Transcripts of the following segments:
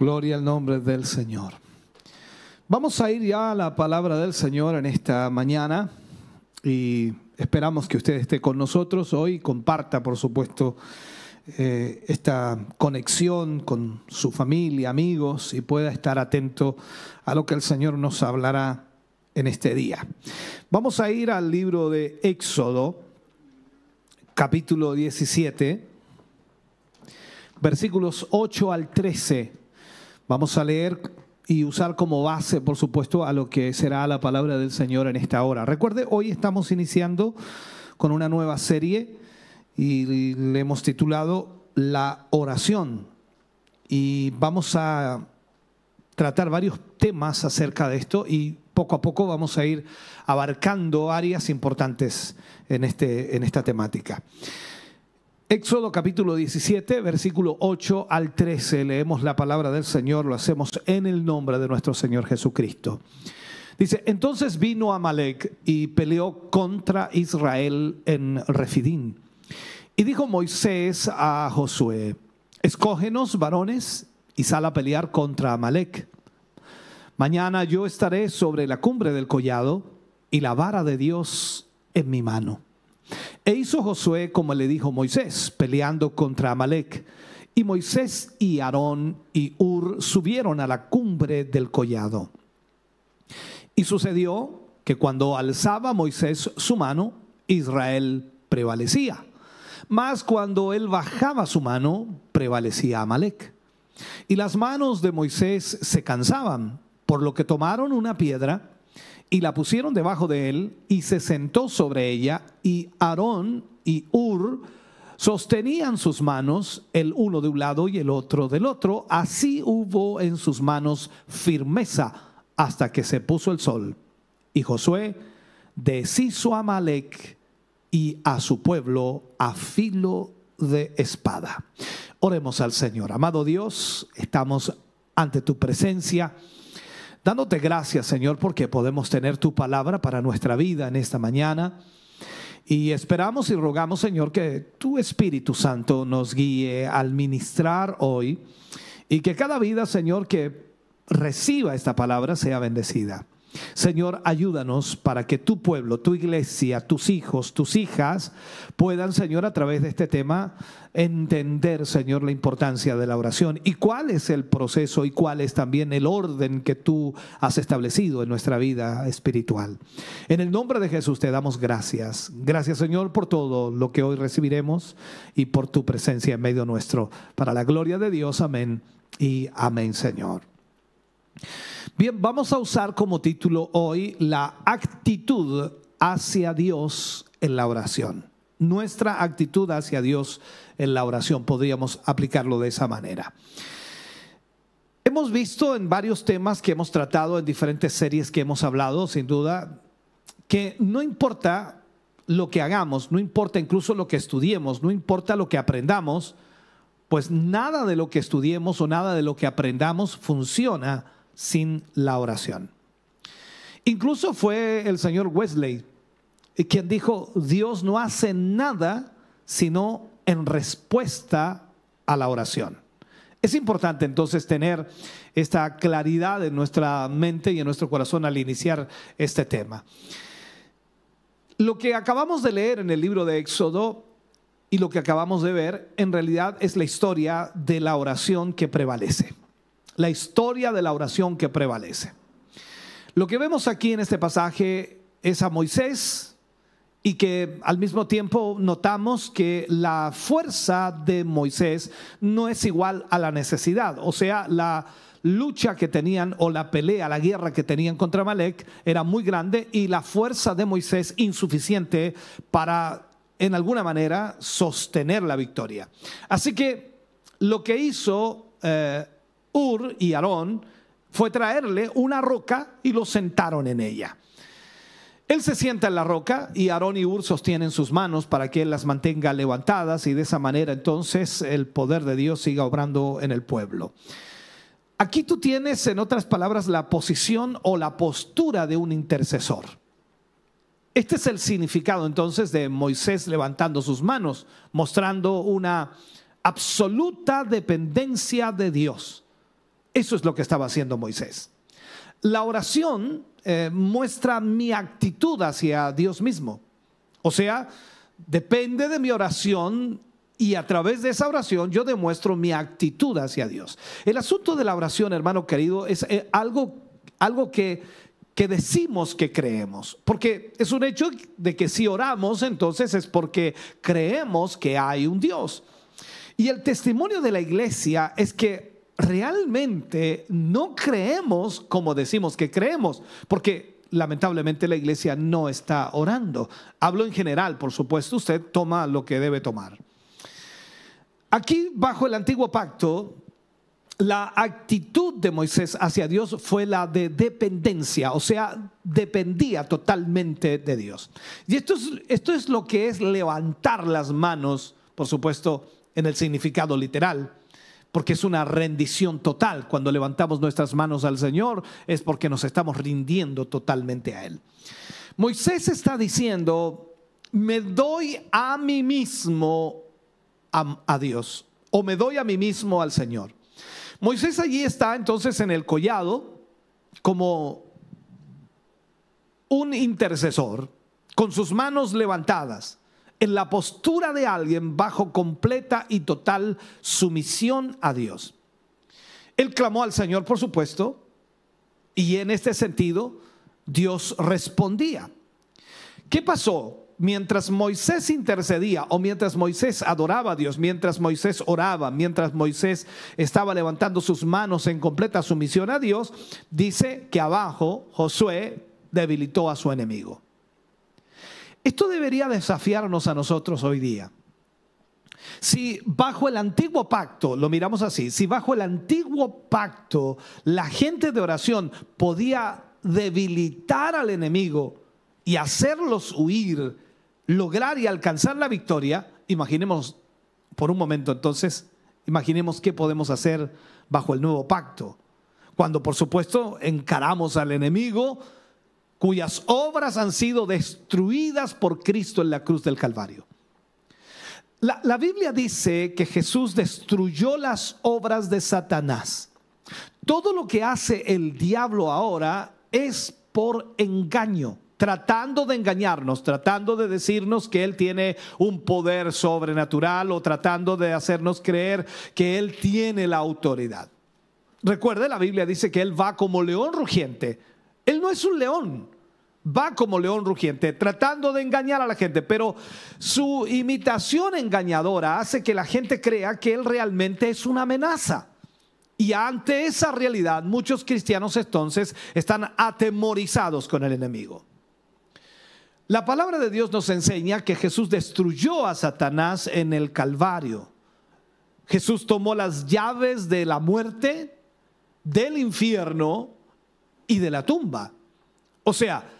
Gloria al nombre del Señor. Vamos a ir ya a la palabra del Señor en esta mañana y esperamos que usted esté con nosotros hoy, comparta por supuesto eh, esta conexión con su familia, amigos y pueda estar atento a lo que el Señor nos hablará en este día. Vamos a ir al libro de Éxodo, capítulo 17, versículos 8 al 13 Vamos a leer y usar como base, por supuesto, a lo que será la palabra del Señor en esta hora. Recuerde, hoy estamos iniciando con una nueva serie y le hemos titulado La oración. Y vamos a tratar varios temas acerca de esto y poco a poco vamos a ir abarcando áreas importantes en, este, en esta temática. Éxodo capítulo 17, versículo 8 al 13, leemos la palabra del Señor, lo hacemos en el nombre de nuestro Señor Jesucristo. Dice, entonces vino Amalek y peleó contra Israel en Refidín. Y dijo Moisés a Josué, escógenos varones y sal a pelear contra Amalek. Mañana yo estaré sobre la cumbre del collado y la vara de Dios en mi mano. E hizo Josué como le dijo Moisés, peleando contra Amalek. Y Moisés y Aarón y Ur subieron a la cumbre del collado. Y sucedió que cuando alzaba Moisés su mano, Israel prevalecía. Mas cuando él bajaba su mano, prevalecía Amalek. Y las manos de Moisés se cansaban, por lo que tomaron una piedra y la pusieron debajo de él y se sentó sobre ella y Aarón y Ur sostenían sus manos el uno de un lado y el otro del otro. Así hubo en sus manos firmeza hasta que se puso el sol. Y Josué deshizo a Malek y a su pueblo a filo de espada. Oremos al Señor. Amado Dios, estamos ante tu presencia Dándote gracias, Señor, porque podemos tener tu palabra para nuestra vida en esta mañana. Y esperamos y rogamos, Señor, que tu Espíritu Santo nos guíe al ministrar hoy y que cada vida, Señor, que reciba esta palabra sea bendecida. Señor, ayúdanos para que tu pueblo, tu iglesia, tus hijos, tus hijas puedan, Señor, a través de este tema entender, Señor, la importancia de la oración y cuál es el proceso y cuál es también el orden que tú has establecido en nuestra vida espiritual. En el nombre de Jesús te damos gracias. Gracias, Señor, por todo lo que hoy recibiremos y por tu presencia en medio nuestro. Para la gloria de Dios, amén y amén, Señor. Bien, vamos a usar como título hoy la actitud hacia Dios en la oración. Nuestra actitud hacia Dios en la oración, podríamos aplicarlo de esa manera. Hemos visto en varios temas que hemos tratado en diferentes series que hemos hablado, sin duda, que no importa lo que hagamos, no importa incluso lo que estudiemos, no importa lo que aprendamos, pues nada de lo que estudiemos o nada de lo que aprendamos funciona sin la oración. Incluso fue el señor Wesley quien dijo, Dios no hace nada sino en respuesta a la oración. Es importante entonces tener esta claridad en nuestra mente y en nuestro corazón al iniciar este tema. Lo que acabamos de leer en el libro de Éxodo y lo que acabamos de ver en realidad es la historia de la oración que prevalece la historia de la oración que prevalece. Lo que vemos aquí en este pasaje es a Moisés y que al mismo tiempo notamos que la fuerza de Moisés no es igual a la necesidad. O sea, la lucha que tenían o la pelea, la guerra que tenían contra Malek era muy grande y la fuerza de Moisés insuficiente para en alguna manera sostener la victoria. Así que lo que hizo eh, Ur y Aarón fue traerle una roca y lo sentaron en ella. Él se sienta en la roca y Aarón y Ur sostienen sus manos para que él las mantenga levantadas y de esa manera entonces el poder de Dios siga obrando en el pueblo. Aquí tú tienes, en otras palabras, la posición o la postura de un intercesor. Este es el significado entonces de Moisés levantando sus manos, mostrando una absoluta dependencia de Dios. Eso es lo que estaba haciendo Moisés. La oración eh, muestra mi actitud hacia Dios mismo. O sea, depende de mi oración y a través de esa oración yo demuestro mi actitud hacia Dios. El asunto de la oración, hermano querido, es eh, algo, algo que, que decimos que creemos. Porque es un hecho de que si oramos, entonces es porque creemos que hay un Dios. Y el testimonio de la iglesia es que realmente no creemos como decimos que creemos, porque lamentablemente la iglesia no está orando. Hablo en general, por supuesto, usted toma lo que debe tomar. Aquí, bajo el antiguo pacto, la actitud de Moisés hacia Dios fue la de dependencia, o sea, dependía totalmente de Dios. Y esto es, esto es lo que es levantar las manos, por supuesto, en el significado literal porque es una rendición total. Cuando levantamos nuestras manos al Señor es porque nos estamos rindiendo totalmente a Él. Moisés está diciendo, me doy a mí mismo a, Dios o me doy a mí mismo al Señor. Moisés allí está entonces en el collado como un intercesor con sus manos levantadas en la postura de alguien bajo completa y total sumisión a Dios. Él clamó al Señor, por supuesto, y en este sentido Dios respondía. ¿Qué pasó? Mientras Moisés intercedía o mientras Moisés adoraba a Dios, mientras Moisés oraba, mientras Moisés estaba levantando sus manos en completa sumisión a Dios, dice que abajo Josué debilitó a su enemigo. Esto debería desafiarnos a nosotros hoy día. Si bajo el antiguo pacto, lo miramos así, si bajo el antiguo pacto la gente de oración podía debilitar al enemigo y hacerlos huir, lograr y alcanzar la victoria, imaginemos por un momento entonces, imaginemos qué podemos hacer bajo el nuevo pacto. Cuando por supuesto encaramos al enemigo, cuyas obras han sido destruidas por Cristo en la cruz del Calvario. La, Biblia dice que Jesús destruyó las obras de Satanás. Todo lo que hace el diablo ahora es por engaño tratando de engañarnos, tratando de decirnos que Él tiene un poder sobrenatural o tratando de hacernos creer que Él tiene la autoridad. Recuerde, la Biblia dice que Él va como león rugiente. Él no es un león, va como león rugiente, tratando de engañar a la gente, pero su imitación engañadora hace que la gente crea que él realmente es una amenaza. Y ante esa realidad, muchos cristianos entonces están atemorizados con el enemigo. La palabra de Dios nos enseña que Jesús destruyó a Satanás en el Calvario. Jesús tomó las llaves de la muerte, del infierno y de la tumba. O sea,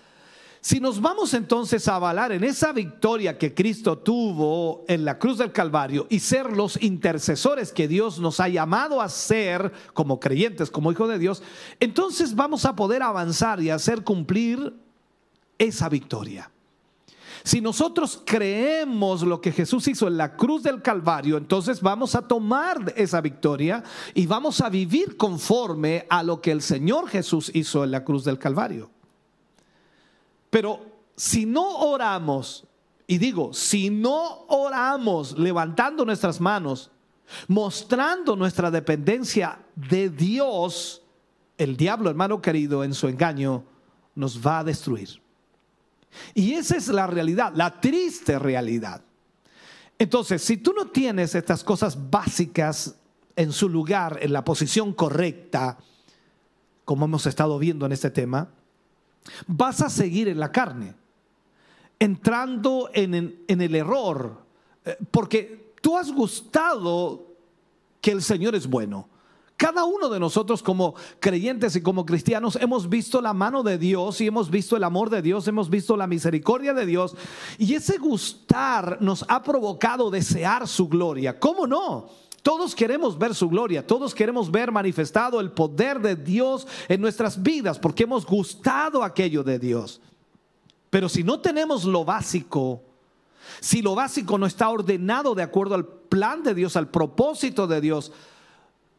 si nos vamos entonces a avalar en esa victoria que Cristo tuvo en la cruz del Calvario y ser los intercesores que Dios nos ha llamado a ser como creyentes, como hijos de Dios, entonces vamos a poder avanzar y hacer cumplir esa victoria. Si nosotros creemos lo que Jesús hizo en la cruz del Calvario, entonces vamos a tomar esa victoria y vamos a vivir conforme a lo que el Señor Jesús hizo en la cruz del Calvario. Pero si no oramos, y digo, si no oramos levantando nuestras manos, mostrando nuestra dependencia de Dios, el diablo, hermano querido, en su engaño, nos va a destruir. Y esa es la realidad, la triste realidad. Entonces, si tú no tienes estas cosas básicas en su lugar, en la posición correcta, como hemos estado viendo en este tema, vas a seguir en la carne, entrando en, el error, eh, porque tú has gustado que el Señor es bueno, Cada uno de nosotros como creyentes y como cristianos hemos visto la mano de Dios y hemos visto el amor de Dios, hemos visto la misericordia de Dios y ese gustar nos ha provocado desear su gloria. ¿Cómo no? Todos queremos ver su gloria, todos queremos ver manifestado el poder de Dios en nuestras vidas porque hemos gustado aquello de Dios. Pero si no tenemos lo básico, si lo básico no está ordenado de acuerdo al plan de Dios, al propósito de Dios,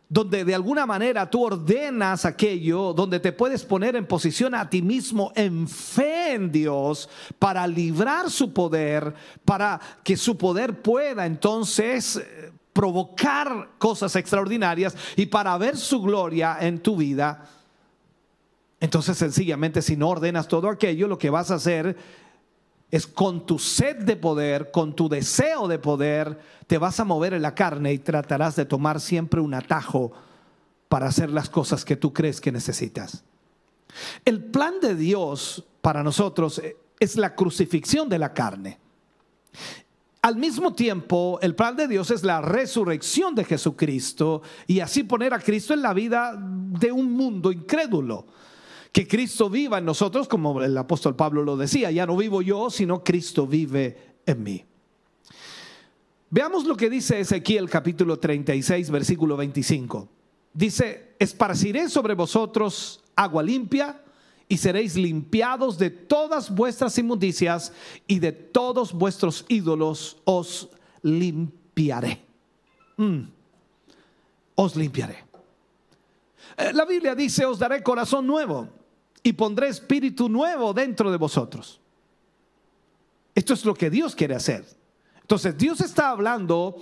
donde de alguna manera tú ordenas aquello, donde te puedes poner en posición a ti mismo en fe en Dios para librar su poder, para que su poder pueda entonces eh, provocar cosas extraordinarias y para ver su gloria en tu vida. Entonces sencillamente si no ordenas todo aquello, lo que vas a hacer es con tu sed de poder, con tu deseo de poder, te vas a mover en la carne y tratarás de tomar siempre un atajo para hacer las cosas que tú crees que necesitas. El plan de Dios para nosotros es la crucifixión de la carne. Al mismo tiempo, el plan de Dios es la resurrección de Jesucristo y así poner a Cristo en la vida de un mundo incrédulo que Cristo viva en nosotros, como el apóstol Pablo lo decía, ya no vivo yo, sino Cristo vive en mí. Veamos lo que dice Ezequiel capítulo 36, versículo 25. Dice, esparciré sobre vosotros agua limpia y seréis limpiados de todas vuestras inmundicias y de todos vuestros ídolos os limpiaré. Mm. Os limpiaré. Eh, la Biblia dice, os daré corazón nuevo y pondré espíritu nuevo dentro de vosotros. Esto es lo que Dios quiere hacer. Entonces Dios está hablando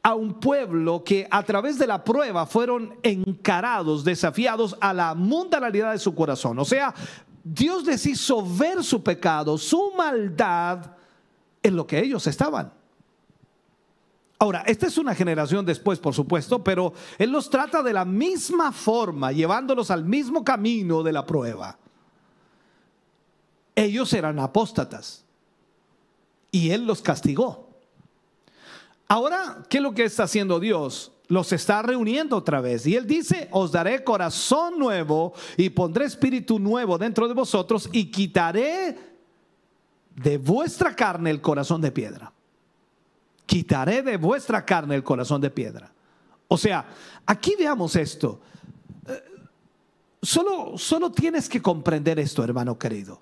a un pueblo que a través de la prueba fueron encarados, desafiados a la mundanalidad de su corazón. O sea, Dios les hizo ver su pecado, su maldad en lo que ellos estaban. Ahora, esta es una generación después, por supuesto, pero Él los trata de la misma forma, llevándolos al mismo camino de la prueba. Ellos eran apóstatas y Él los castigó. Ahora, ¿qué es lo que está haciendo Dios? Los está reuniendo otra vez. Y Él dice, os daré corazón nuevo y pondré espíritu nuevo dentro de vosotros y quitaré de vuestra carne el corazón de piedra quitaré de vuestra carne el corazón de piedra. O sea, aquí veamos esto. Eh, solo, solo tienes que comprender esto, hermano querido.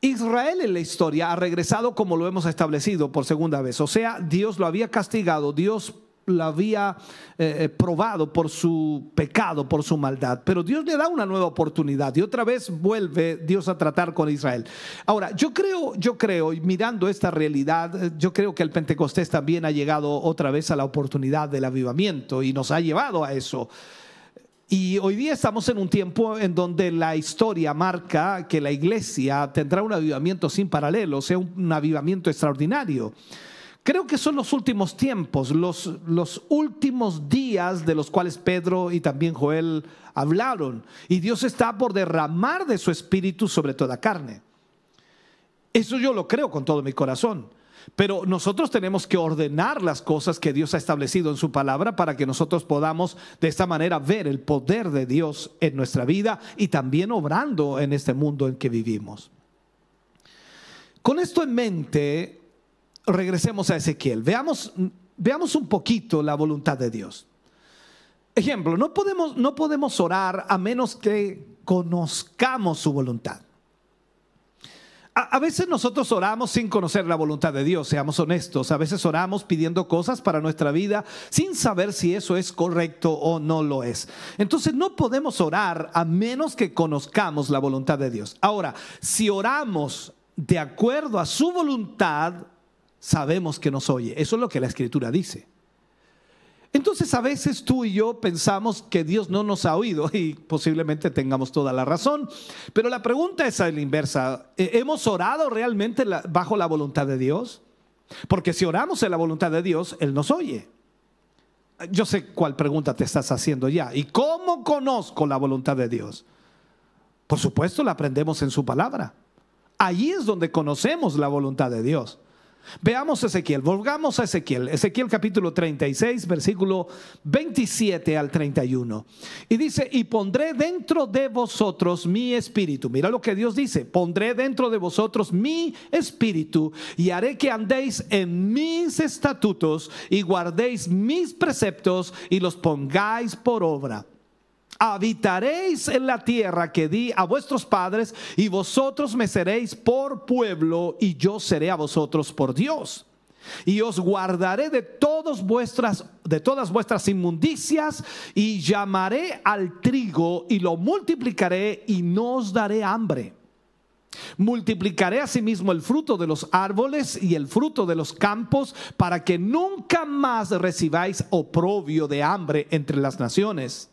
Israel en la historia ha regresado como lo hemos establecido por segunda vez. O sea, Dios lo había castigado, Dios lo había eh, eh, probado por su pecado, por su maldad. Pero Dios le da una nueva oportunidad y otra vez vuelve Dios a tratar con Israel. Ahora, yo creo, yo creo, mirando esta realidad, yo creo que el Pentecostés también ha llegado otra vez a la oportunidad del avivamiento y nos ha llevado a eso. Y hoy día estamos en un tiempo en donde la historia marca que la iglesia tendrá un avivamiento sin paralelo, o sea, un avivamiento extraordinario. Creo que son los últimos tiempos, los, los últimos días de los cuales Pedro y también Joel hablaron. Y Dios está por derramar de su espíritu sobre toda carne. Eso yo lo creo con todo mi corazón. Pero nosotros tenemos que ordenar las cosas que Dios ha establecido en su palabra para que nosotros podamos de esta manera ver el poder de Dios en nuestra vida y también obrando en este mundo en que vivimos. Con esto en mente, regresemos a Ezequiel. Veamos, veamos un poquito la voluntad de Dios. Ejemplo, no podemos, no podemos orar a menos que conozcamos su voluntad. A, veces nosotros oramos sin conocer la voluntad de Dios, seamos honestos. A veces oramos pidiendo cosas para nuestra vida sin saber si eso es correcto o no lo es. Entonces no podemos orar a menos que conozcamos la voluntad de Dios. Ahora, si oramos de acuerdo a su voluntad, sabemos que nos oye. Eso es lo que la escritura dice. Entonces a veces tú y yo pensamos que Dios no nos ha oído y posiblemente tengamos toda la razón. Pero la pregunta es a la inversa. ¿Hemos orado realmente bajo la voluntad de Dios? Porque si oramos en la voluntad de Dios, Él nos oye. Yo sé cuál pregunta te estás haciendo ya. ¿Y cómo conozco la voluntad de Dios? Por supuesto, la aprendemos en su palabra. Allí es donde conocemos la voluntad de Dios. Veamos Ezequiel, volvamos a Ezequiel, Ezequiel capítulo 36, versículo 27 al 31. Y dice, y pondré dentro de vosotros mi espíritu. Mira lo que Dios dice, pondré dentro de vosotros mi espíritu y haré que andéis en mis estatutos y guardéis mis preceptos y los pongáis por obra habitaréis en la tierra que di a vuestros padres y vosotros me seréis por pueblo y yo seré a vosotros por Dios. Y os guardaré de todas vuestras de todas vuestras inmundicias y llamaré al trigo y lo multiplicaré y no os daré hambre. Multiplicaré asimismo el fruto de los árboles y el fruto de los campos para que nunca más recibáis oprobio de hambre entre las naciones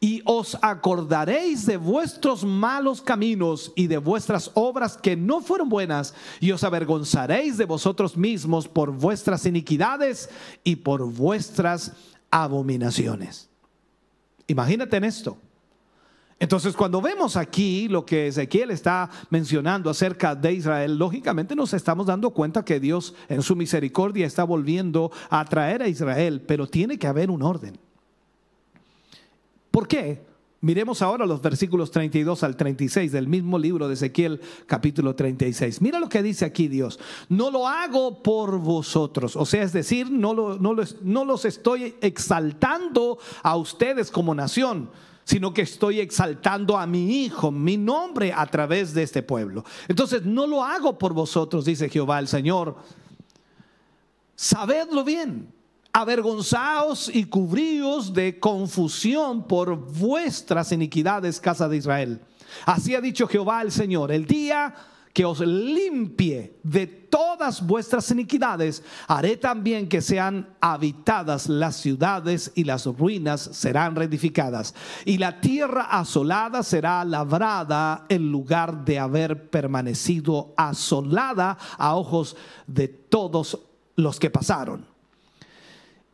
y os acordaréis de vuestros malos caminos y de vuestras obras que no fueron buenas, y os avergonzaréis de vosotros mismos por vuestras iniquidades y por vuestras abominaciones. Imagínate en esto. Entonces, cuando vemos aquí lo que Ezequiel está mencionando acerca de Israel, lógicamente nos estamos dando cuenta que Dios en su misericordia está volviendo a traer a Israel, pero tiene que haber un orden. ¿Por qué? Miremos ahora los versículos 32 al 36 del mismo libro de Ezequiel capítulo 36. Mira lo que dice aquí Dios. No lo hago por vosotros. O sea, es decir, no, no, no los estoy exaltando a ustedes como nación sino que estoy exaltando a mi Hijo, mi nombre a través de este pueblo. Entonces, no lo hago por vosotros, dice Jehová el Señor. Sabedlo bien avergonzaos y cubríos de confusión por vuestras iniquidades, casa de Israel. Así ha dicho Jehová el Señor, el día que os limpie de todas vuestras iniquidades, haré también que sean habitadas las ciudades y las ruinas serán reedificadas. Y la tierra asolada será labrada en lugar de haber permanecido asolada a ojos de todos los que pasaron.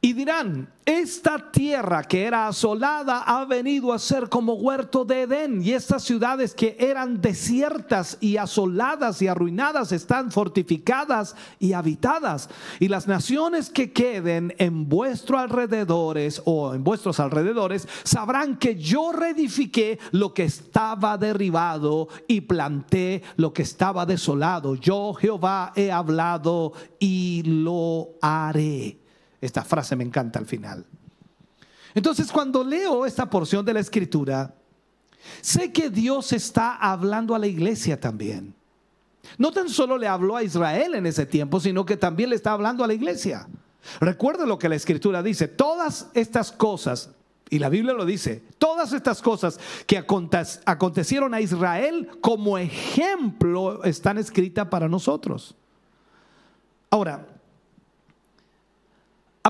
Y dirán, esta tierra que era asolada ha venido a ser como huerto de Edén y estas ciudades que eran desiertas y asoladas y arruinadas están fortificadas y habitadas. Y las naciones que queden en vuestros alrededores o en vuestros alrededores sabrán que yo reedifiqué lo que estaba derribado y planté lo que estaba desolado. Yo Jehová he hablado y lo haré. Esta frase me encanta al final. Entonces, cuando leo esta porción de la escritura, sé que Dios está hablando a la iglesia también. No tan solo le habló a Israel en ese tiempo, sino que también le está hablando a la iglesia. Recuerde lo que la escritura dice, todas estas cosas, y la Biblia lo dice, todas estas cosas que acontecieron a Israel como ejemplo están escritas para nosotros. Ahora,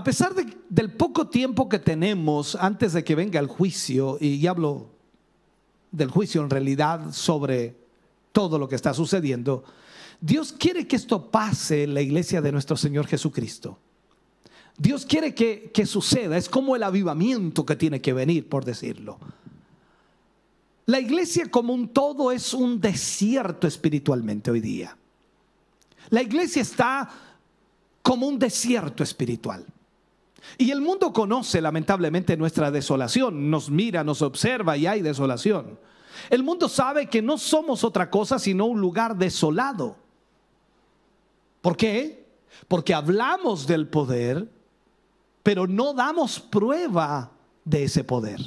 a pesar del poco tiempo que tenemos antes de que venga el juicio, y hablo del juicio en realidad sobre todo lo que está sucediendo, Dios quiere que esto pase en la iglesia de nuestro Señor Jesucristo. Dios quiere que, que suceda, es como el avivamiento que tiene que venir, por decirlo. La iglesia como un todo es un desierto espiritualmente hoy día. La iglesia está como un desierto espiritual. Y el mundo conoce lamentablemente nuestra desolación, nos mira, nos observa y hay desolación. El mundo sabe que no somos otra cosa sino un lugar desolado. ¿Por qué? Porque hablamos del poder, pero no damos prueba de ese poder.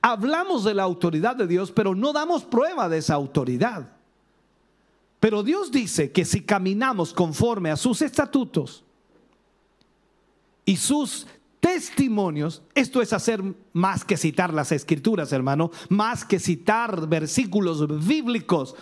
Hablamos de la autoridad de Dios, pero no damos prueba de esa autoridad. Pero Dios dice que si caminamos conforme a sus estatutos, y sus testimonios, esto es hacer más que citar las escrituras, hermano, más que citar versículos bíblicos.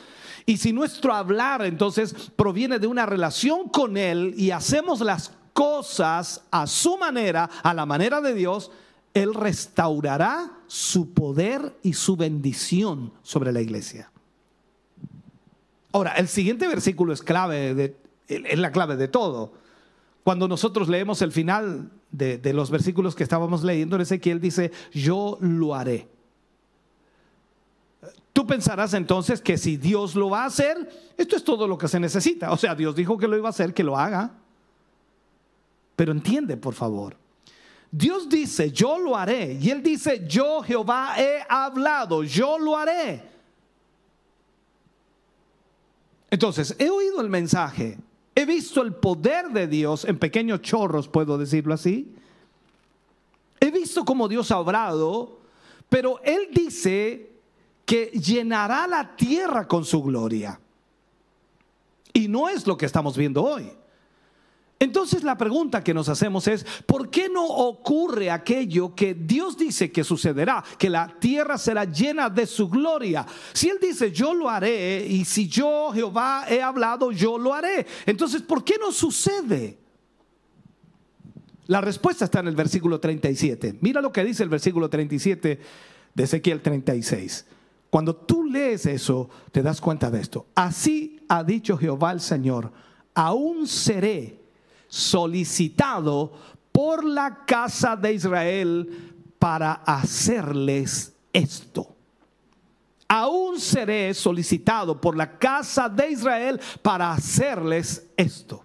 Y si nuestro hablar entonces proviene de una relación con Él y hacemos las cosas a su manera, a la manera de Dios, Él restaurará su poder y su bendición sobre la iglesia. Ahora, el siguiente versículo es clave, es la clave de todo. Cuando nosotros leemos el final de, los versículos que estábamos leyendo en Ezequiel, dice, yo lo haré. Tú pensarás entonces que si Dios lo va a hacer, esto es todo lo que se necesita. O sea, Dios dijo que lo iba a hacer, que lo haga. Pero entiende, por favor. Dios dice, yo lo haré. Y Él dice, yo Jehová he hablado, yo lo haré. Entonces, he oído el mensaje, he visto el poder de Dios en pequeños chorros, puedo decirlo así. He visto cómo Dios ha obrado, pero Él dice que llenará la tierra con su gloria. Y no es lo que estamos viendo hoy. Entonces la pregunta que nos hacemos es, ¿por qué no ocurre aquello que Dios dice que sucederá? Que la tierra será llena de su gloria. Si Él dice, yo lo haré, y si yo, Jehová, he hablado, yo lo haré. Entonces, ¿por qué no sucede? La respuesta está en el versículo 37. Mira lo que dice el versículo 37 de Ezequiel 36. Cuando tú lees eso, te das cuenta de esto. Así ha dicho Jehová el Señor, aún seré solicitado por la casa de Israel para hacerles esto. Aún seré solicitado por la casa de Israel para hacerles esto.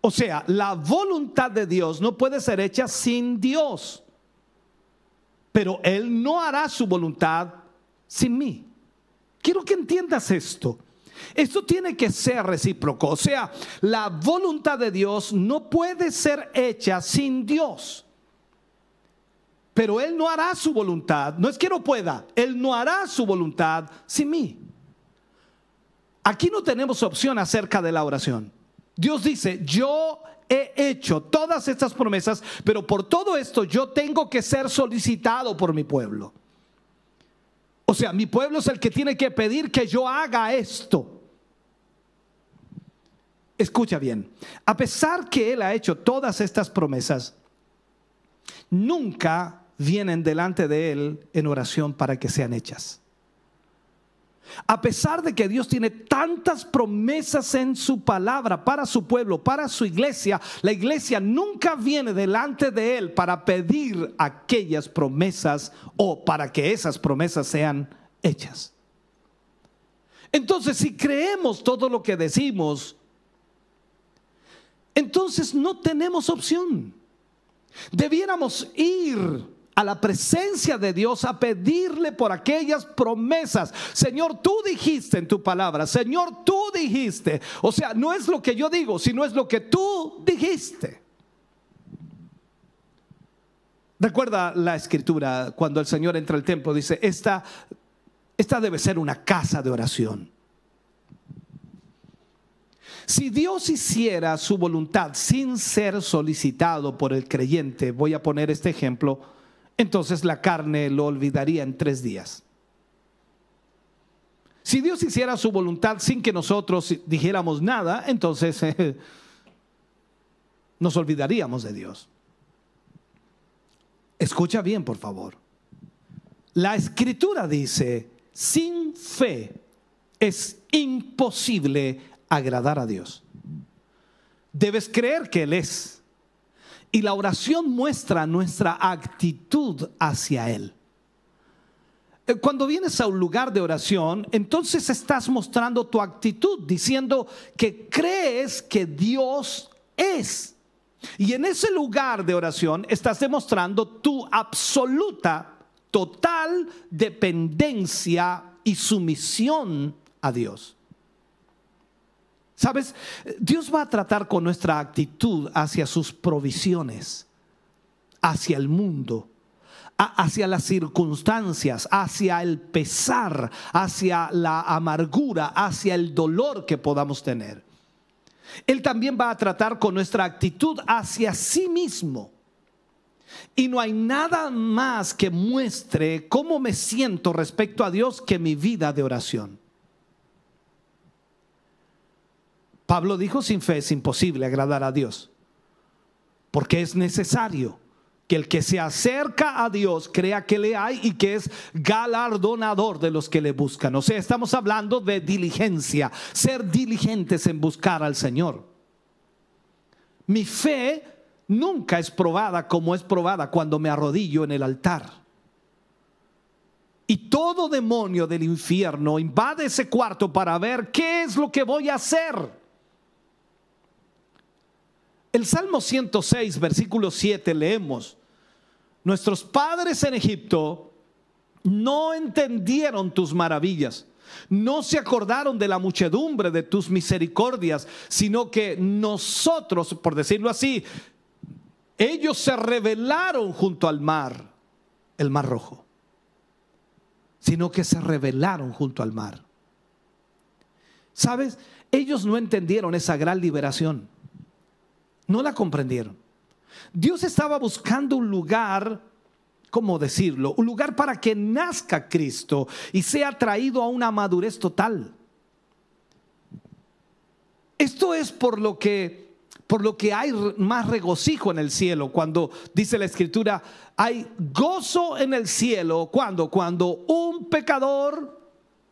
O sea, la voluntad de Dios no puede ser hecha sin Dios. Pero Él no hará su voluntad sin mí. Quiero que entiendas esto. Esto tiene que ser recíproco. O sea, la voluntad de Dios no puede ser hecha sin Dios. Pero Él no hará su voluntad. No es que no pueda. Él no hará su voluntad sin mí. Aquí no tenemos opción acerca de la oración. Dios dice, yo he hecho todas estas promesas, pero por todo esto yo tengo que ser solicitado por mi pueblo. O sea, mi pueblo es el que tiene que pedir que yo haga esto. Escucha bien, a pesar que Él ha hecho todas estas promesas, nunca vienen delante de Él en oración para que sean hechas. A pesar de que Dios tiene tantas promesas en su palabra para su pueblo, para su iglesia, la iglesia nunca viene delante de Él para pedir aquellas promesas o para que esas promesas sean hechas. Entonces, si creemos todo lo que decimos, entonces no tenemos opción. Debiéramos ir a la presencia de Dios a pedirle por aquellas promesas. Señor, tú dijiste en tu palabra, Señor, tú dijiste. O sea, no es lo que yo digo, sino es lo que tú dijiste. Recuerda la escritura cuando el Señor entra al templo, dice, esta, esta debe ser una casa de oración. Si Dios hiciera su voluntad sin ser solicitado por el creyente, voy a poner este ejemplo, entonces la carne lo olvidaría en tres días. Si Dios hiciera su voluntad sin que nosotros dijéramos nada, entonces nos olvidaríamos de Dios. Escucha bien, por favor. La escritura dice, sin fe es imposible agradar a Dios. Debes creer que Él es y la oración muestra nuestra actitud hacia Él. Eh, cuando vienes a un lugar de oración, entonces estás mostrando tu actitud, diciendo que crees que Dios es. Y en ese lugar de oración estás demostrando tu absoluta, total dependencia y sumisión a Dios. ¿Sabes? Dios va a tratar con nuestra actitud hacia sus provisiones, hacia el mundo, hacia las circunstancias, hacia el pesar, hacia la amargura, hacia el dolor que podamos tener. Él también va a tratar con nuestra actitud hacia sí mismo. Y no hay nada más que muestre cómo me siento respecto a Dios que mi vida de oración. Pablo dijo, sin fe es imposible agradar a Dios, porque es necesario que el que se acerca a Dios crea que le hay y que es galardonador de los que le buscan. O sea, estamos hablando de diligencia, ser diligentes en buscar al Señor. Mi fe nunca es probada como es probada cuando me arrodillo en el altar. Y todo demonio del infierno invade ese cuarto para ver qué es lo que voy a hacer. El Salmo 106, versículo 7 leemos, nuestros padres en Egipto no entendieron tus maravillas, no se acordaron de la muchedumbre de tus misericordias, sino que nosotros, por decirlo así, ellos se rebelaron junto al mar, el mar rojo, sino que se rebelaron junto al mar. ¿Sabes? Ellos no entendieron esa gran liberación. No la comprendieron. Dios estaba buscando un lugar, ¿cómo decirlo? Un lugar para que nazca Cristo y sea traído a una madurez total. Esto es por lo que por lo que hay más regocijo en el cielo cuando dice la escritura, hay gozo en el cielo cuando cuando un pecador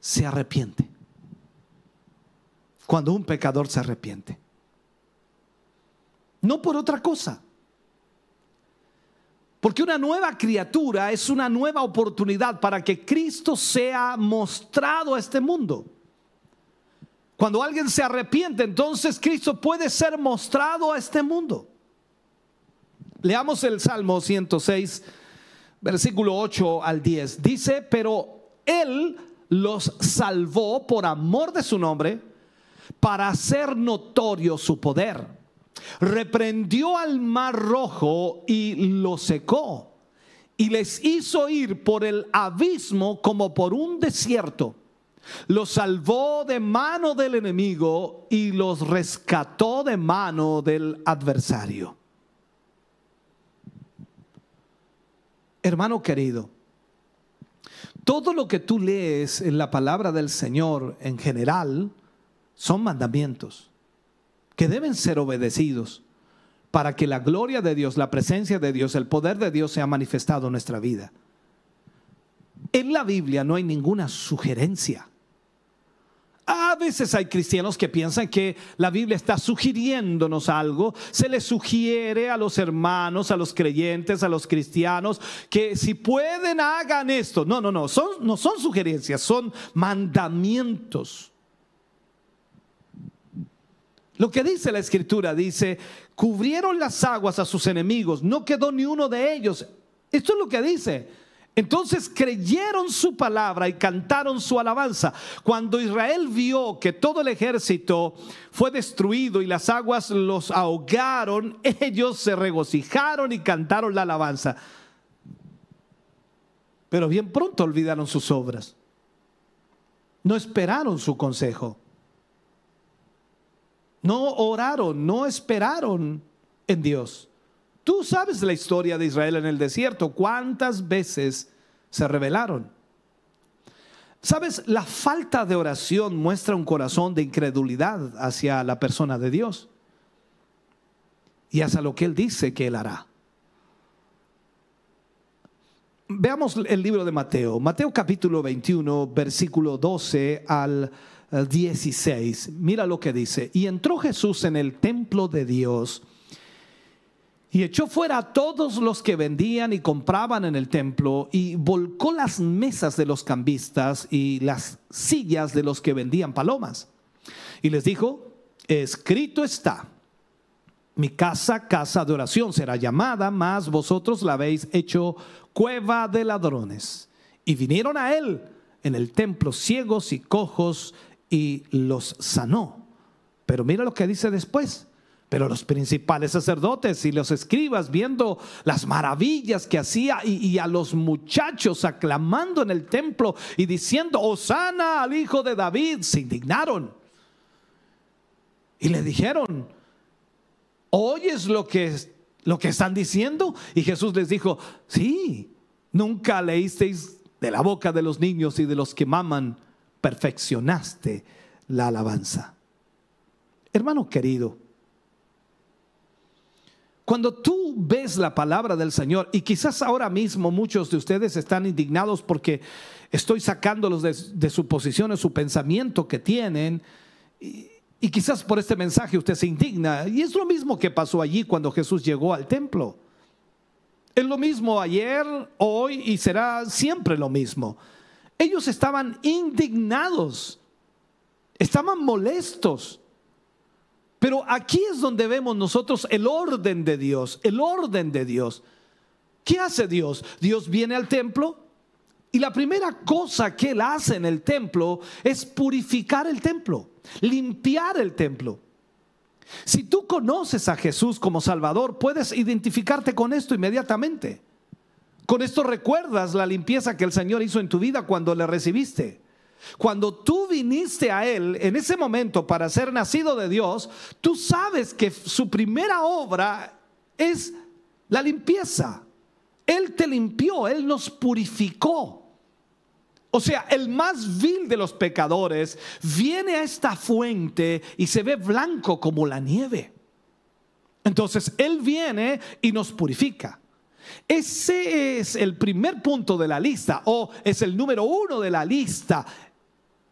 se arrepiente. Cuando un pecador se arrepiente. No por otra cosa. Porque una nueva criatura es una nueva oportunidad para que Cristo sea mostrado a este mundo. Cuando alguien se arrepiente, entonces Cristo puede ser mostrado a este mundo. Leamos el Salmo 106, versículo 8 al 10. Dice, pero Él los salvó por amor de su nombre para hacer notorio su poder. Reprendió al mar rojo y lo secó y les hizo ir por el abismo como por un desierto los salvó de mano del enemigo y los rescató de mano del adversario. Hermano querido, todo lo que tú lees en la palabra del Señor en general son mandamientos que deben ser obedecidos para que la gloria de Dios, la presencia de Dios, el poder de Dios sea manifestado en nuestra vida. En la Biblia no hay ninguna sugerencia. A veces hay cristianos que piensan que la Biblia está sugiriéndonos algo. Se le sugiere a los hermanos, a los creyentes, a los cristianos, que si pueden hagan esto. No, no, no, son, no son sugerencias, son mandamientos. Lo que dice la escritura dice, cubrieron las aguas a sus enemigos, no quedó ni uno de ellos. Esto es lo que dice. Entonces creyeron su palabra y cantaron su alabanza. Cuando Israel vio que todo el ejército fue destruido y las aguas los ahogaron, ellos se regocijaron y cantaron la alabanza. Pero bien pronto olvidaron sus obras. No esperaron su consejo. No oraron, no esperaron en Dios. Tú sabes la historia de Israel en el desierto, cuántas veces se rebelaron. Sabes, la falta de oración muestra un corazón de incredulidad hacia la persona de Dios y hacia lo que Él dice que Él hará. Veamos el libro de Mateo, Mateo capítulo 21, versículo 12 al 16. Mira lo que dice. Y entró Jesús en el templo de Dios y echó fuera a todos los que vendían y compraban en el templo y volcó las mesas de los cambistas y las sillas de los que vendían palomas. Y les dijo, escrito está, mi casa, casa de oración será llamada, mas vosotros la habéis hecho cueva de ladrones. Y vinieron a él en el templo ciegos y cojos y los sanó. Pero mira lo que dice después pero los principales sacerdotes y los escribas viendo las maravillas que hacía y, a los muchachos aclamando en el templo y diciendo, Osana al hijo de David, se indignaron. Y le dijeron, ¿oyes lo que, lo que están diciendo? Y Jesús les dijo, sí, nunca leísteis de la boca de los niños y de los que maman, perfeccionaste la alabanza. Hermano querido, cuando tú ves la palabra del Señor, y quizás ahora mismo muchos de ustedes están indignados porque estoy sacándolos de, su posición, de su pensamiento que tienen, y, y quizás por este mensaje usted se indigna, y es lo mismo que pasó allí cuando Jesús llegó al templo. Es lo mismo ayer, hoy y será siempre lo mismo. Ellos estaban indignados, estaban molestos. Pero aquí es donde vemos nosotros el orden de Dios, el orden de Dios. ¿Qué hace Dios? Dios viene al templo y la primera cosa que él hace en el templo es purificar el templo, limpiar el templo. Si tú conoces a Jesús como Salvador, puedes identificarte con esto inmediatamente. Con esto recuerdas la limpieza que el Señor hizo en tu vida cuando le recibiste. Cuando tú viniste a Él en ese momento para ser nacido de Dios, tú sabes que su primera obra es la limpieza. Él te limpió, Él nos purificó. O sea, el más vil de los pecadores viene a esta fuente y se ve blanco como la nieve. Entonces, Él viene y nos purifica. Ese es el primer punto de la lista o es el número uno de la lista.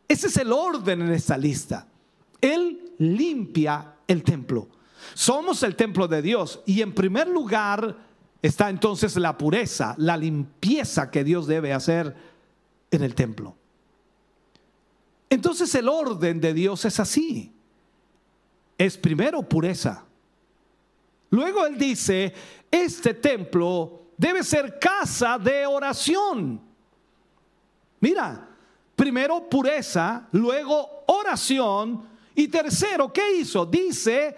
Ese es el orden en esta lista. Él limpia el templo. Somos el templo de Dios y en primer lugar está entonces la pureza, la limpieza que Dios debe hacer en el templo. Entonces el orden de Dios es así. Es primero pureza. Luego él dice, este templo debe ser casa de oración. Mira, primero pureza, luego oración y tercero, ¿qué hizo? Dice,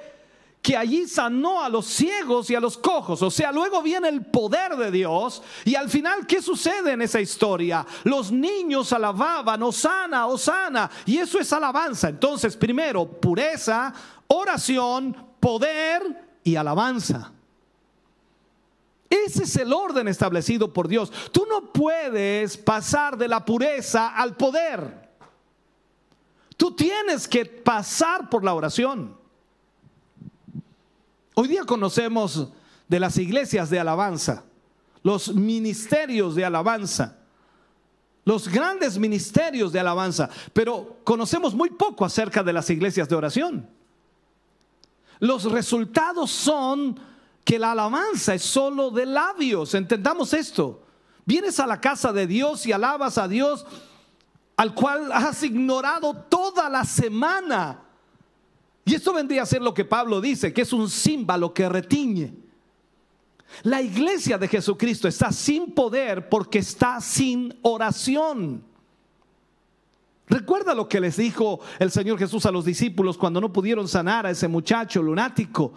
que allí sanó a los ciegos y a los cojos. O sea, luego viene el poder de Dios. Y al final, ¿qué sucede en esa historia? Los niños alababan, Osana, Osana. Y eso es alabanza. Entonces, primero, pureza, oración, poder y alabanza. Ese es el orden establecido por Dios. Tú no puedes pasar de la pureza al poder. Tú tienes que pasar por la oración. Hoy día conocemos de las iglesias de alabanza, los ministerios de alabanza, los grandes ministerios de alabanza, pero conocemos muy poco acerca de las iglesias de oración. Los resultados son que la alabanza es solo de labios, entendamos esto. Vienes a la casa de Dios y alabas a Dios al cual has ignorado toda la semana y esto vendría a ser lo que Pablo dice, que es un símbolo que retiñe. La iglesia de Jesucristo está sin poder porque está sin oración. Recuerda lo que les dijo el Señor Jesús a los discípulos cuando no pudieron sanar a ese muchacho lunático.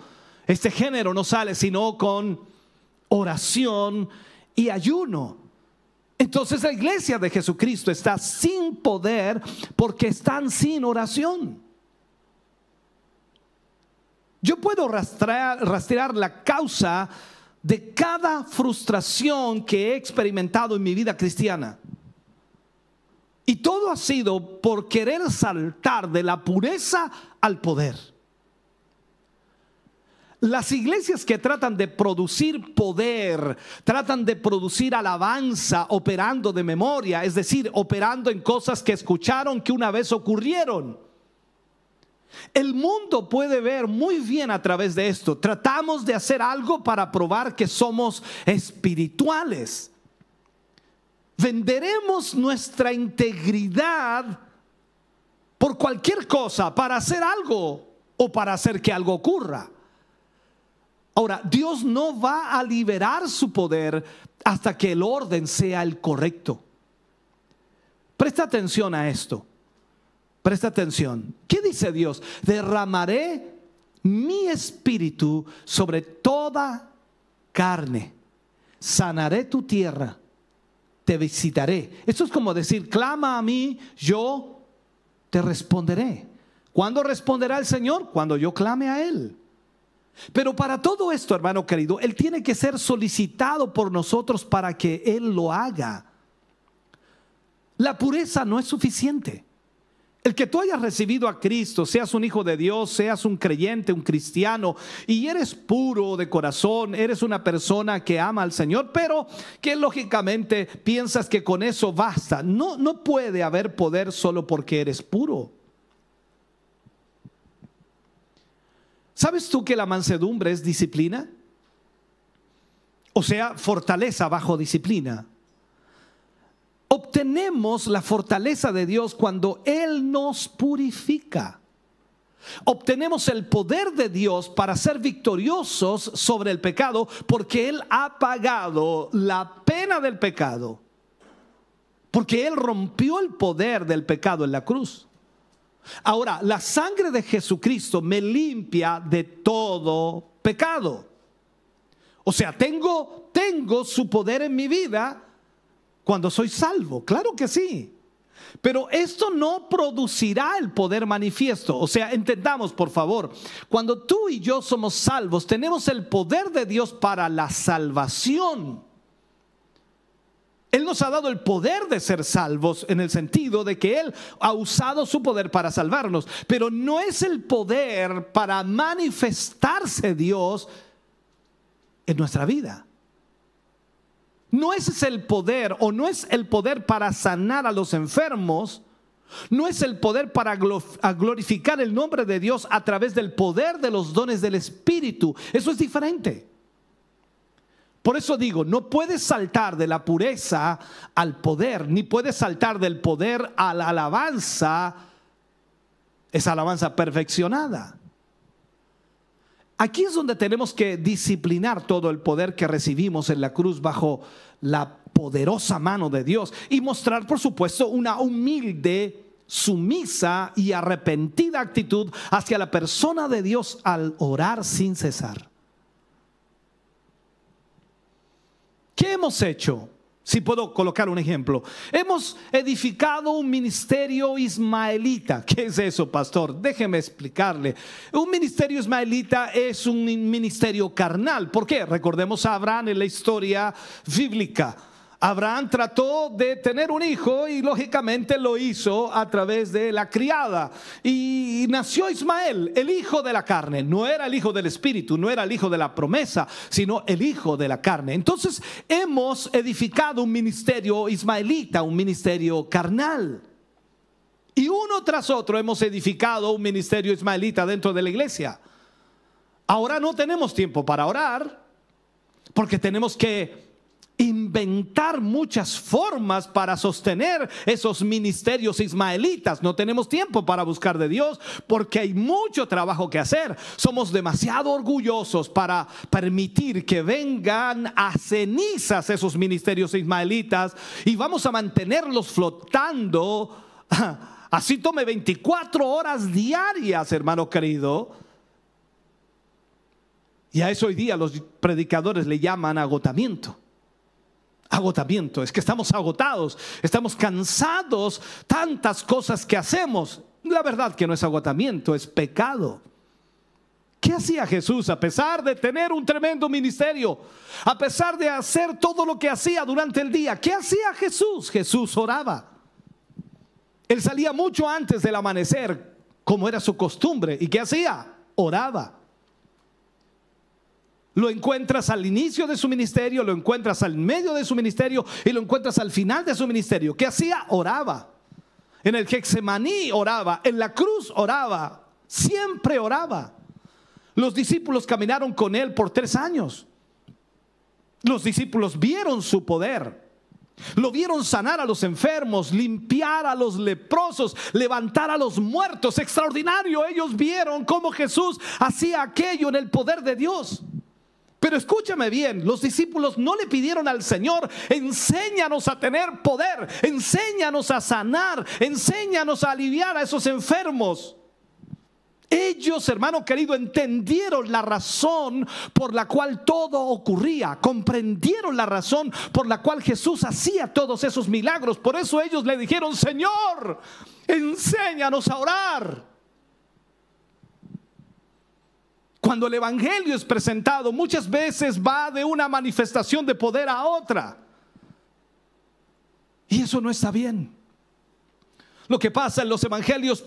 Este género no sale sino con oración y ayuno. Entonces la iglesia de Jesucristo está sin poder porque están sin oración. Yo puedo rastrear, rastrear la causa de cada frustración que he experimentado en mi vida cristiana. Y todo ha sido por querer saltar de la pureza al poder. Las iglesias que tratan de producir poder, tratan de producir alabanza operando de memoria, es decir, operando en cosas que escucharon que una vez ocurrieron el mundo puede ver muy bien a través de esto. Tratamos de hacer algo para probar que somos espirituales. Venderemos nuestra integridad por cualquier cosa para hacer algo o para hacer que algo ocurra. Ahora, Dios no va a liberar su poder hasta que el orden sea el correcto. Presta atención a esto. Presta atención. ¿Qué dice Dios? Derramaré mi espíritu sobre toda carne. Sanaré tu tierra. Te visitaré. Esto es como decir, clama a mí, yo te responderé. ¿Cuándo responderá el Señor? Cuando yo clame a Él. Pero para todo esto, hermano querido, Él tiene que ser solicitado por nosotros para que Él lo haga. La pureza no es suficiente. El que tú hayas recibido a Cristo, seas un hijo de Dios, seas un creyente, un cristiano, y eres puro de corazón, eres una persona que ama al Señor, pero que lógicamente piensas que con eso basta. No, no puede haber poder solo porque eres puro. ¿Sabes tú que la mansedumbre es disciplina? O sea, fortaleza bajo disciplina. Obtenemos la fortaleza de Dios cuando Él nos purifica. Obtenemos el poder de Dios para ser victoriosos sobre el pecado porque Él ha pagado la pena del pecado. Porque Él rompió el poder del pecado en la cruz. Ahora, la sangre de Jesucristo me limpia de todo pecado. O sea, tengo, tengo su poder en mi vida cuando soy salvo. Claro que sí. Pero esto no producirá el poder manifiesto. O sea, entendamos por favor, cuando tú y yo somos salvos, tenemos el poder de Dios para la salvación. Él nos ha dado el poder de ser salvos en el sentido de que Él ha usado su poder para salvarnos, pero no es el poder para manifestarse Dios en nuestra vida. No es el poder o no es el poder para sanar a los enfermos. No es el poder para glorificar el nombre de Dios a través del poder de los dones del Espíritu. Eso es diferente. Por eso digo, no puedes saltar de la pureza al poder, ni puedes saltar del poder a la alabanza, esa alabanza perfeccionada. Aquí es donde tenemos que disciplinar todo el poder que recibimos en la cruz bajo la poderosa mano de Dios y mostrar, por supuesto, una humilde, sumisa y arrepentida actitud hacia la persona de Dios al orar sin cesar. ¿Qué hemos hecho? Si puedo colocar un ejemplo. Hemos edificado un ministerio ismaelita. ¿Qué es eso, pastor? Déjeme explicarle. Un ministerio ismaelita es un ministerio carnal. ¿Por qué? Recordemos a Abraham en la historia bíblica. Abraham trató de tener un hijo y lógicamente lo hizo a través de la criada. Y nació Ismael, el hijo de la carne. No era el hijo del espíritu, no era el hijo de la promesa, sino el hijo de la carne. Entonces hemos edificado un ministerio ismaelita, un ministerio carnal. Y uno tras otro hemos edificado un ministerio ismaelita dentro de la iglesia. Ahora no tenemos tiempo para orar porque tenemos que inventar muchas formas para sostener esos ministerios ismaelitas. No tenemos tiempo para buscar de Dios porque hay mucho trabajo que hacer. Somos demasiado orgullosos para permitir que vengan a cenizas esos ministerios ismaelitas y vamos a mantenerlos flotando. Así tome 24 horas diarias, hermano querido. Y a eso hoy día los predicadores le llaman agotamiento agotamiento, es que estamos agotados, estamos cansados, tantas cosas que hacemos. La verdad que no es agotamiento, es pecado. ¿Qué hacía Jesús a pesar de tener un tremendo ministerio? A pesar de hacer todo lo que hacía durante el día. ¿Qué hacía Jesús? Jesús oraba. Él salía mucho antes del amanecer, como era su costumbre. ¿Y qué hacía? Oraba. Lo encuentras al inicio de su ministerio, lo encuentras al medio de su ministerio y lo encuentras al final de su ministerio. ¿Qué hacía? Oraba. En el Gexemaní oraba, en la cruz oraba, siempre oraba. Los discípulos caminaron con él por tres años. Los discípulos vieron su poder. Lo vieron sanar a los enfermos, limpiar a los leprosos, levantar a los muertos. Extraordinario. Ellos vieron cómo Jesús hacía aquello en el poder de Dios. Pero escúchame bien, los discípulos no le pidieron al Señor, enséñanos a tener poder, enséñanos a sanar, enséñanos a aliviar a esos enfermos. Ellos, hermano querido, entendieron la razón por la cual todo ocurría, comprendieron la razón por la cual Jesús hacía todos esos milagros. Por eso ellos le dijeron, Señor, enséñanos a orar. Cuando el Evangelio es presentado, muchas veces va de una manifestación de poder a otra. Y eso no está bien. Lo que pasa en los Evangelios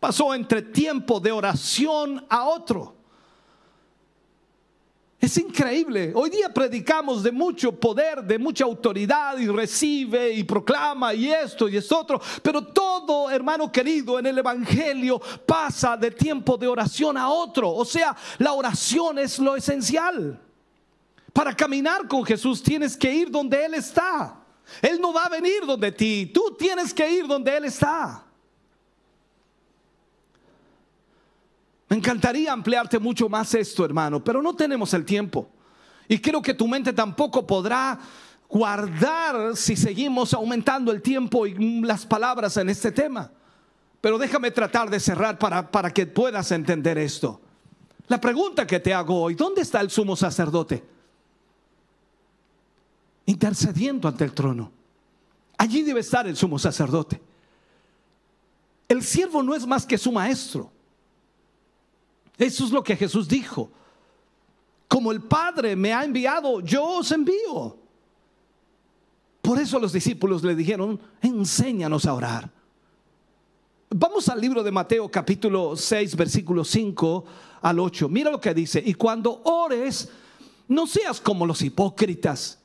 pasó entre tiempo de oración a otro. Es increíble. Hoy día predicamos de mucho poder, de mucha autoridad y recibe y proclama y esto y esto otro. Pero todo, hermano querido, en el Evangelio pasa de tiempo de oración a otro. O sea, la oración es lo esencial. Para caminar con Jesús tienes que ir donde Él está. Él no va a venir donde ti, tú tienes que ir donde Él está. Me encantaría ampliarte mucho más esto, hermano, pero no tenemos el tiempo. Y creo que tu mente tampoco podrá guardar si seguimos aumentando el tiempo y las palabras en este tema. Pero déjame tratar de cerrar para, para que puedas entender esto. La pregunta que te hago hoy, ¿dónde está el sumo sacerdote? Intercediendo ante el trono. Allí debe estar el sumo sacerdote. El siervo no es más que su maestro. Eso es lo que Jesús dijo. Como el Padre me ha enviado, yo os envío. Por eso los discípulos le dijeron, enséñanos a orar. Vamos al libro de Mateo capítulo 6, versículo 5 al 8. Mira lo que dice. Y cuando ores, no seas como los hipócritas,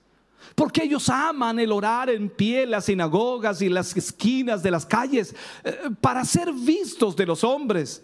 porque ellos aman el orar en pie en las sinagogas y las esquinas de las calles eh, para ser vistos de los hombres.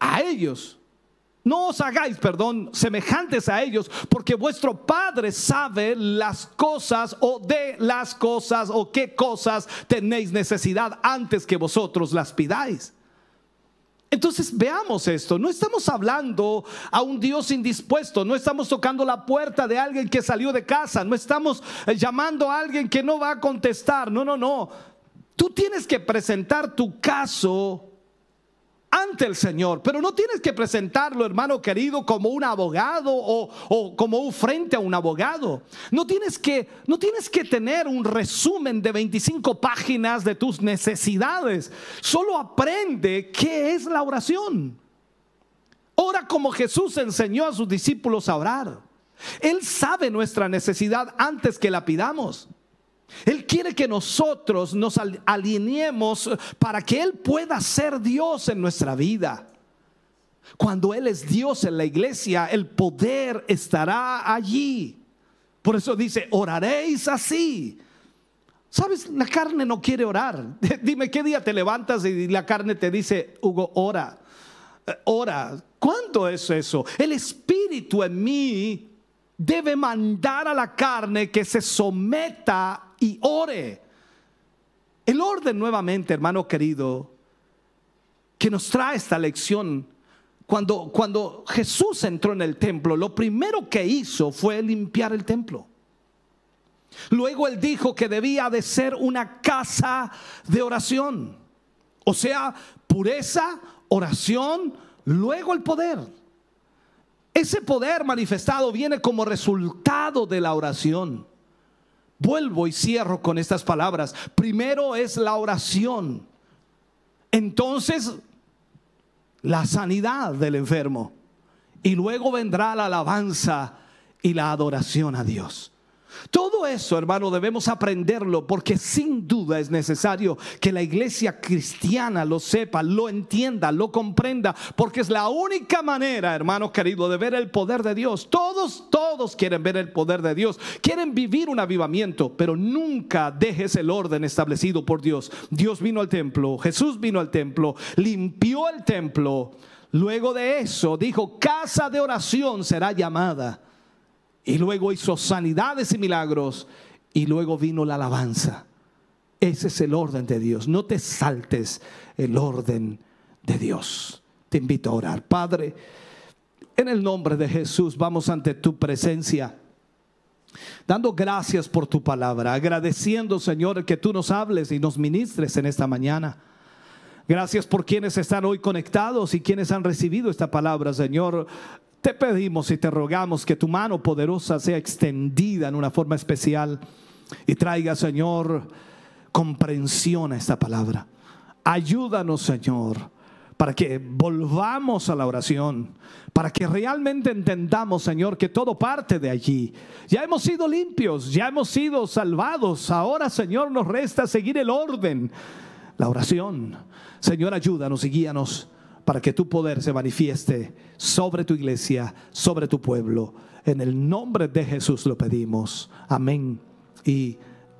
a ellos. No os hagáis, perdón, semejantes a ellos, porque vuestro Padre sabe las cosas o de las cosas o qué cosas tenéis necesidad antes que vosotros las pidáis. Entonces veamos esto, no estamos hablando a un Dios indispuesto, no estamos tocando la puerta de alguien que salió de casa, no estamos eh, llamando a alguien que no va a contestar, no, no, no. Tú tienes que presentar tu caso ante el Señor. Pero no tienes que presentarlo, hermano querido, como un abogado o, como un frente a un abogado. No tienes, que, no tienes que tener un resumen de 25 páginas de tus necesidades. Solo aprende qué es la oración. Ora como Jesús enseñó a sus discípulos a orar. Él sabe nuestra necesidad antes que la pidamos. Él quiere que nosotros nos alineemos para que Él pueda ser Dios en nuestra vida. Cuando Él es Dios en la iglesia, el poder estará allí. Por eso dice, oraréis así. ¿Sabes? La carne no quiere orar. Dime qué día te levantas y la carne te dice, Hugo, ora. Eh, ora. ¿Cuánto es eso? El espíritu en mí debe mandar a la carne que se someta y ore. El orden nuevamente, hermano querido, que nos trae esta lección, cuando, cuando Jesús entró en el templo, lo primero que hizo fue limpiar el templo. Luego él dijo que debía de ser una casa de oración. O sea, pureza, oración, luego el poder. Ese poder manifestado viene como resultado de la oración. Vuelvo y cierro con estas palabras. Primero es la oración. Entonces, la sanidad del enfermo. Y luego vendrá la alabanza y la adoración a Dios. Todo eso, hermano, debemos aprenderlo porque sin duda es necesario que la iglesia cristiana lo sepa, lo entienda, lo comprenda, porque es la única manera, hermano querido, de ver el poder de Dios. Todos, todos quieren ver el poder de Dios, quieren vivir un avivamiento, pero nunca dejes el orden establecido por Dios. Dios vino al templo, Jesús vino al templo, limpió el templo. Luego de eso dijo, casa de oración será llamada. Y luego hizo sanidades y milagros. Y luego vino la alabanza. Ese es el orden de Dios. No te saltes el orden de Dios. Te invito a orar. Padre, en el nombre de Jesús vamos ante tu presencia. Dando gracias por tu palabra, agradeciendo, Señor, que tú nos hables y nos ministres en esta mañana. Gracias por quienes están hoy conectados y quienes han recibido esta palabra, Señor. Te pedimos y te rogamos que tu mano poderosa sea extendida en una forma especial y traiga, Señor, comprensión a esta palabra. Ayúdanos, Señor, para que volvamos a la oración, para que realmente entendamos, Señor, que todo parte de allí. Ya hemos sido limpios, ya hemos sido salvados. Ahora, Señor, nos resta seguir el orden, la oración. Señor, ayúdanos y guíanos para que tu poder se manifieste sobre tu iglesia, sobre tu pueblo. En el nombre de Jesús lo pedimos. Amén y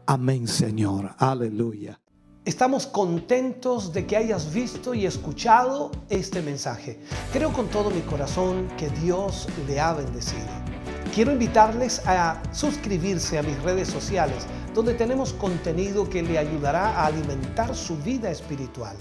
amén, Señor. Aleluya. Estamos contentos de que hayas visto y escuchado este mensaje. Creo con todo mi corazón que Dios le ha bendecido. Quiero invitarles a suscribirse a mis redes sociales, donde tenemos contenido que le ayudará a alimentar su vida espiritual.